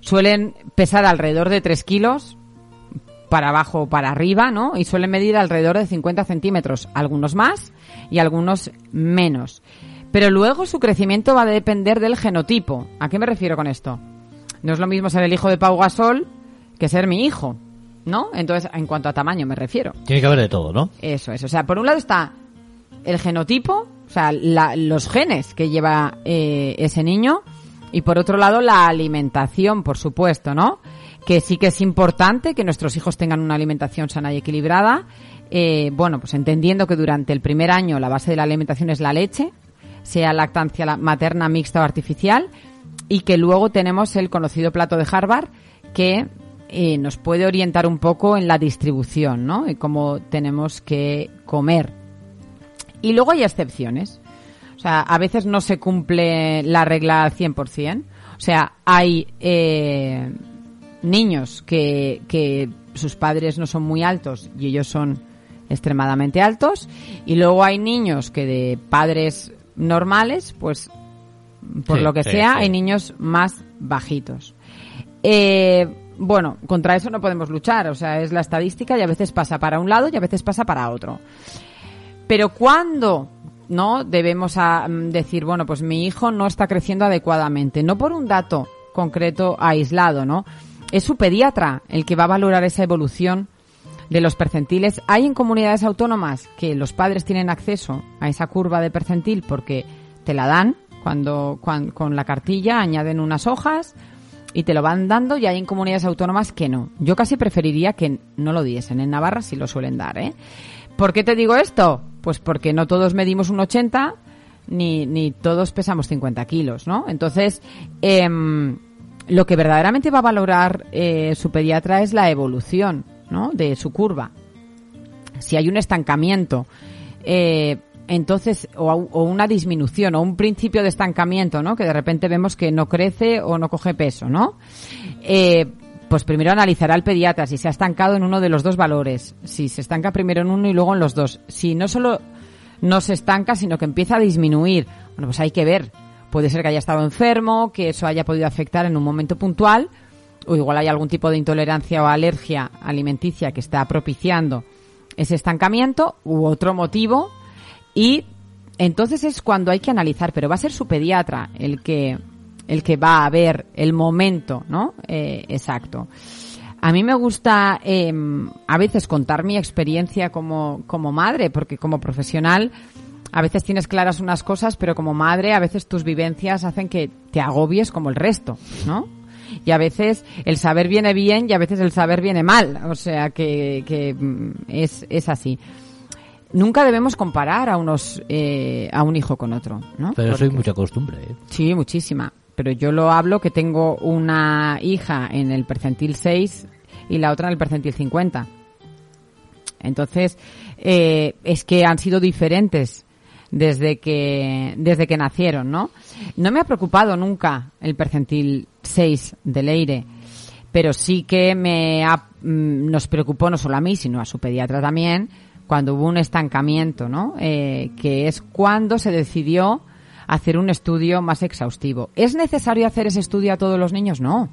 suelen pesar alrededor de 3 kilos, para abajo o para arriba, ¿no? Y suelen medir alrededor de 50 centímetros, algunos más y algunos menos. Pero luego su crecimiento va a depender del genotipo. ¿A qué me refiero con esto? No es lo mismo ser el hijo de Pau Gasol que ser mi hijo, ¿no? Entonces, en cuanto a tamaño me refiero. Tiene que haber de todo, ¿no? Eso es. O sea, por un lado está el genotipo, o sea, la, los genes que lleva eh, ese niño, y por otro lado la alimentación, por supuesto, ¿no? Que sí que es importante que nuestros hijos tengan una alimentación sana y equilibrada. Eh, bueno, pues entendiendo que durante el primer año la base de la alimentación es la leche, sea lactancia materna mixta o artificial, y que luego tenemos el conocido plato de Harvard que eh, nos puede orientar un poco en la distribución, ¿no? Y cómo tenemos que comer. Y luego hay excepciones. O sea, a veces no se cumple la regla al 100%. O sea, hay eh, niños que, que sus padres no son muy altos y ellos son extremadamente altos. Y luego hay niños que de padres normales, pues por Sí, lo que sí, sea, sí. hay niños más bajitos. Eh, bueno, contra eso no podemos luchar, o sea, es la estadística y a veces pasa para un lado y a veces pasa para otro. Pero cuando no debemos a, mm, decir, bueno, pues mi hijo no está creciendo adecuadamente, no por un dato concreto aislado, ¿no? Es su pediatra el que va a valorar esa evolución de los percentiles. Hay en comunidades autónomas que los padres tienen acceso a esa curva de percentil porque te la dan cuando, cuan- con la cartilla añaden unas hojas y te lo van dando y hay en comunidades autónomas que no. Yo casi preferiría que no lo diesen. En Navarra sí lo suelen dar, ¿eh? ¿Por qué te digo esto? Pues porque no todos medimos un 80 ni, ni todos pesamos 50 kilos, ¿no? Entonces, em, lo que verdaderamente va a valorar eh, su pediatra es la evolución, ¿no? De su curva. Si hay un estancamiento, eh, entonces, o, o una disminución, o un principio de estancamiento, ¿no? Que de repente vemos que no crece o no coge peso, ¿no? Eh, pues primero analizará el pediatra si se ha estancado en uno de los dos valores, si se estanca primero en uno y luego en los dos. Si no solo no se estanca, sino que empieza a disminuir, bueno, pues hay que ver. Puede ser que haya estado enfermo, que eso haya podido afectar en un momento puntual, o igual hay algún tipo de intolerancia o alergia alimenticia que está propiciando ese estancamiento, u otro motivo, y entonces es cuando hay que analizar, pero va a ser su pediatra el que, el que va a ver el momento, ¿no? Eh, exacto. A mí me gusta eh, a veces contar mi experiencia como, como madre, porque como profesional a veces tienes claras unas cosas, pero como madre a veces tus vivencias hacen que te agobies como el resto, ¿no? Y a veces el saber viene bien y a veces el saber viene mal. O sea que, que mm, es, es así. Nunca debemos comparar a unos eh, a un hijo con otro, ¿no? Pero eso hay mucha costumbre, ¿eh? Sí, muchísima. Pero yo lo hablo que tengo una hija en el percentil 6 y la otra en el percentil 50. Entonces, eh, es que han sido diferentes desde que, desde que nacieron, ¿no? No me ha preocupado nunca el percentil 6 de Leire, pero sí que me ha, mm, nos preocupó no solo a mí, sino a su pediatra también, cuando hubo un estancamiento, ¿no? Eh, que es cuando se decidió hacer un estudio más exhaustivo. ¿Es necesario hacer ese estudio a todos los niños? No.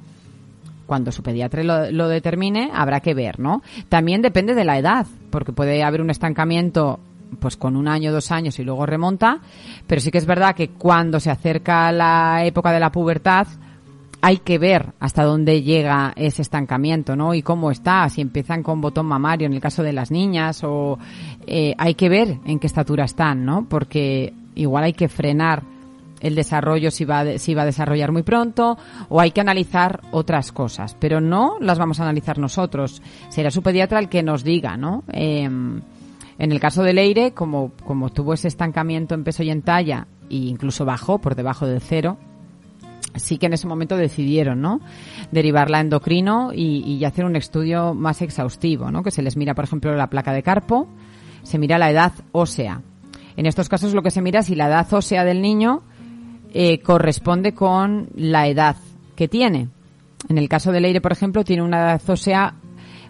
Cuando su pediatra lo, lo determine, habrá que ver, ¿no? También depende de la edad, porque puede haber un estancamiento pues con un año, dos años y luego remonta, pero sí que es verdad que cuando se acerca la época de la pubertad, hay que ver hasta dónde llega ese estancamiento, ¿no? Y cómo está, si empiezan con botón mamario en el caso de las niñas o eh, hay que ver en qué estatura están, ¿no? Porque igual hay que frenar el desarrollo si va, a si va a desarrollar muy pronto o hay que analizar otras cosas, pero no las vamos a analizar nosotros. Será su pediatra el que nos diga, ¿no? Em, en el caso de Leire, como, tuvo ese estancamiento en peso y en talla e incluso bajó por debajo del cero, sí que en ese momento decidieron, ¿no? Derivarla endocrino y, hacer un estudio más exhaustivo, ¿no? Que se les mira, por ejemplo, la placa de carpo, se mira la edad ósea. En estos casos lo que se mira es si la edad ósea del niño eh, corresponde con la edad que tiene. En el caso de Leire, por ejemplo, tiene una edad ósea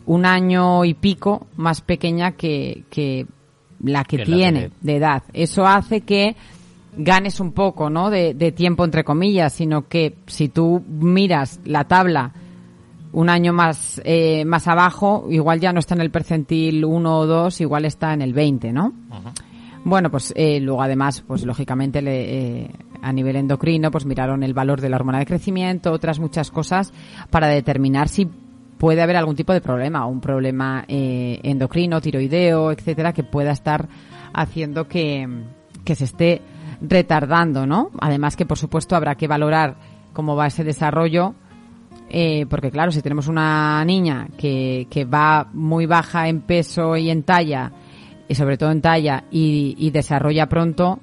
un año y pico más pequeña que, que la que tiene de edad. Eso hace que ganes un poco, ¿no? De, de tiempo entre comillas, sino que si tú miras la tabla un año más eh, más abajo, igual ya no está en el percentil 1 o 2, igual está en el 20, ¿no? Bueno, pues eh, luego además, pues lógicamente le, eh, a nivel endocrino, pues miraron el valor de la hormona de crecimiento, otras muchas cosas para determinar si puede haber algún tipo de problema, un problema eh, endocrino, tiroideo, etcétera, que pueda estar haciendo que, que se esté retardando, ¿no? Además que por supuesto habrá que valorar cómo va ese desarrollo eh, porque claro, si tenemos una niña que, que va muy baja en peso y en talla, y sobre todo en talla, y, y desarrolla pronto,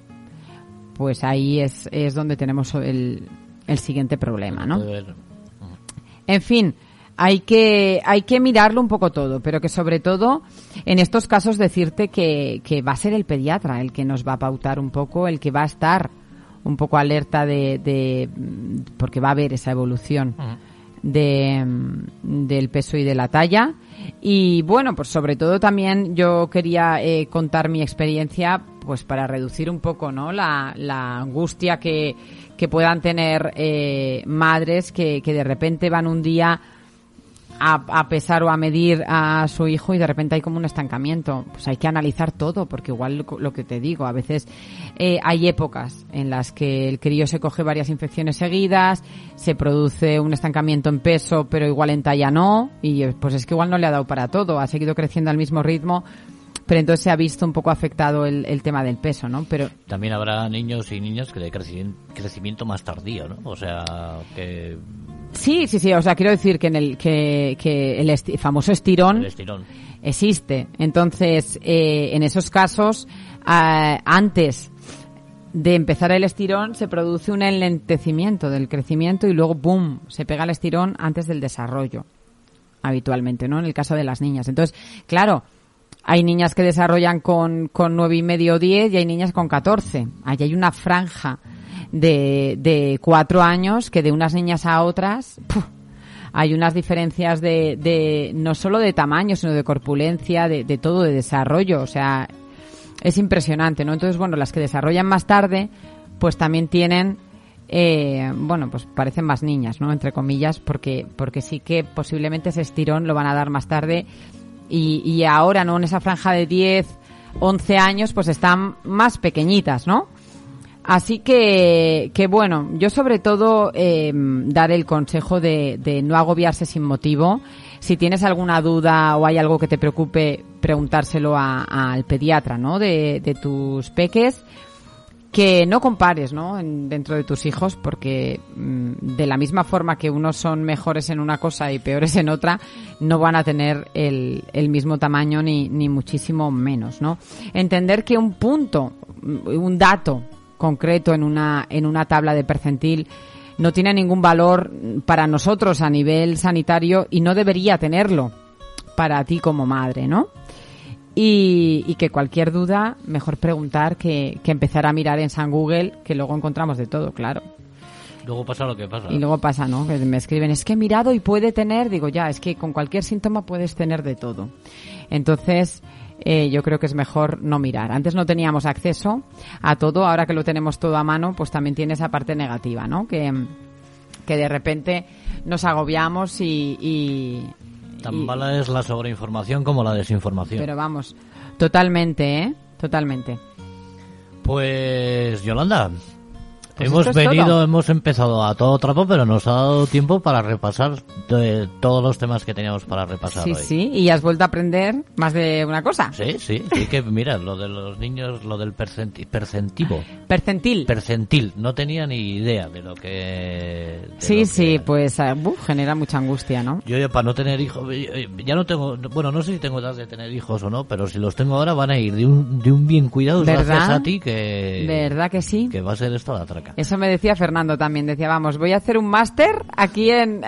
pues ahí es, es donde tenemos el, el siguiente problema, ¿no? En fin, hay que, hay que mirarlo un poco todo, pero que sobre todo en estos casos decirte que, que va a ser el pediatra el que nos va a pautar un poco, el que va a estar un poco alerta de, de porque va a haber esa evolución de, del peso y de la talla. Y bueno, pues sobre todo también yo quería eh, contar mi experiencia pues para reducir un poco no la, la angustia que, que puedan tener eh, madres que, que de repente van un día a, a pesar o a medir a su hijo y de repente hay como un estancamiento. Pues hay que analizar todo, porque igual lo, lo que te digo, a veces eh, hay épocas en las que el crío se coge varias infecciones seguidas, se produce un estancamiento en peso, pero igual en talla no, y eh, pues es que igual no le ha dado para todo, ha seguido creciendo al mismo ritmo, pero entonces se ha visto un poco afectado el, el tema del peso, ¿no? Pero También habrá niños y niñas que de crecimiento, crecimiento más tardío, ¿no? O sea, que sí, sí, sí, o sea, quiero decir que en el que, que el esti- famoso estirón el estirón. existe. Entonces, eh, en esos casos, ah, antes de empezar el estirón, se produce un enlentecimiento del crecimiento y luego, ¡boom!, se pega el estirón antes del desarrollo, habitualmente, ¿no? En el caso de las niñas. Entonces, claro, hay niñas que desarrollan con, con nueve y medio o diez y hay niñas con 14. Ahí hay una franja de, de cuatro años que de unas niñas a otras, hay unas diferencias de, de no solo de tamaño, sino de corpulencia, de, de todo, de desarrollo. O sea, es impresionante, ¿no? Entonces, bueno, las que desarrollan más tarde, pues también tienen, eh, bueno, pues parecen más niñas, ¿no? Entre comillas, porque, porque sí que posiblemente ese estirón lo van a dar más tarde y, y ahora, ¿no? En esa franja de 10 11 años, pues están más pequeñitas, ¿no? Así que, que bueno, yo sobre todo eh, dar el consejo de, de no agobiarse sin motivo. Si tienes alguna duda o hay algo que te preocupe, preguntárselo al pediatra, ¿no? De, de tus peques que no compares, ¿no? En- dentro de tus hijos, porque mm, de la misma forma que unos son mejores en una cosa y peores en otra, no van a tener el, el mismo tamaño ni, ni muchísimo menos, ¿no? Entender que un punto, mm, un dato concreto en una, en una tabla de percentil no tiene ningún valor para nosotros a nivel sanitario y no debería tenerlo para ti como madre, ¿no? Y, y que cualquier duda, mejor preguntar que, que empezar a mirar en San Google, que luego encontramos de todo, claro. Luego pasa lo que pasa. Y luego pasa, ¿no? Que me escriben, es que he mirado y puede tener, digo, ya, es que con cualquier síntoma puedes tener de todo. Entonces, eh, yo creo que es mejor no mirar. Antes no teníamos acceso a todo, ahora que lo tenemos todo a mano, pues también tiene esa parte negativa, ¿no? Que, que de repente nos agobiamos y... y- Tan y- mala es la sobreinformación como la desinformación. Pero vamos, totalmente, ¿eh? Totalmente. Pues, Yolanda, Pues hemos es venido, todo. hemos empezado a todo trapo, pero nos ha dado tiempo para repasar de todos los temas que teníamos para repasar Sí, hoy. sí, y has vuelto a aprender más de una cosa. Sí, sí, sí que mira, lo de los niños, lo del percenti- percentivo, Percentil. percentil, no tenía ni idea de lo que... de sí, lo sí, que- pues eh, genera mucha angustia, ¿no? Yo ya para no tener hijos, eh, ya no tengo, bueno, no sé si tengo edad de tener hijos o no, pero si los tengo ahora van a ir de un, de un bien cuidados ¿Verdad? gracias a ti que... ¿Verdad que sí? Que va a ser esto la traca. Eso me decía Fernando también, decía, vamos, voy a hacer un máster aquí <laughs> en,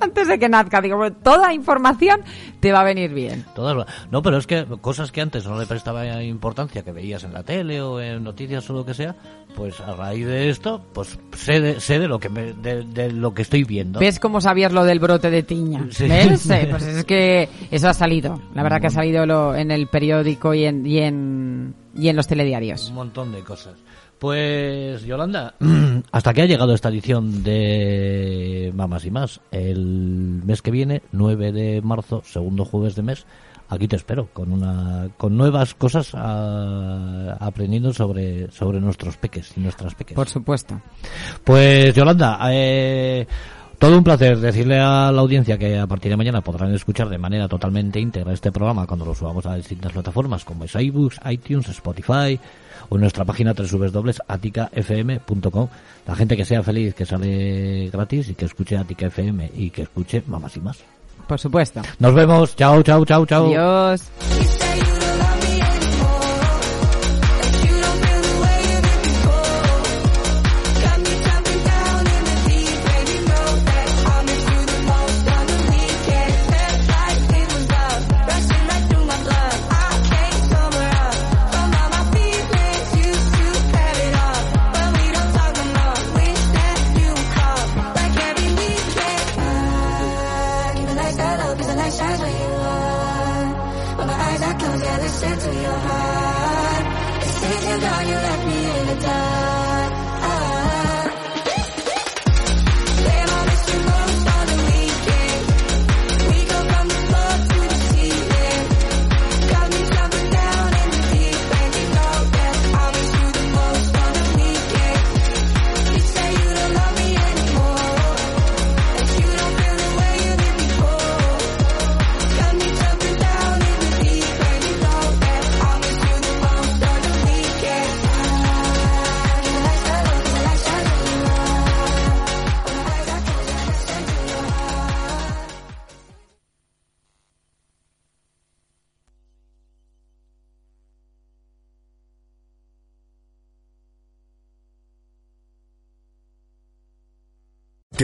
antes de que nazca. Digo, bueno, toda información te va a venir bien. Todas, no, pero es que cosas que antes no le prestaba importancia, que veías en la tele o en noticias o lo que sea, pues a raíz de esto, pues sé de, sé de lo que me, de, de lo que estoy viendo. ¿Ves cómo sabías lo del brote de tiña? Sí. ¿Ves? <laughs> Eh, Pues es que eso ha salido. La verdad que ha salido lo- en el periódico y en, y en, y en los telediarios. Un montón de cosas. Pues, Yolanda, <clears throat> hasta que ha llegado esta edición de Mamás y Más. El mes que viene, 9 de marzo, segundo jueves de mes, aquí te espero, con una con nuevas cosas ah, aprendiendo sobre, sobre nuestros peques y nuestras peques. Por supuesto. Pues Yolanda, eh, todo un placer decirle a la audiencia que a partir de mañana podrán escuchar de manera totalmente íntegra este programa cuando lo subamos a distintas plataformas como es iBooks, iTunes, Spotify o en nuestra página www.aticafm.com. La gente que sea feliz, que sale gratis y que escuche Atica FM y que escuche Mamás y más. Por supuesto. Nos vemos. Chao, chao, chao, chao. Adiós.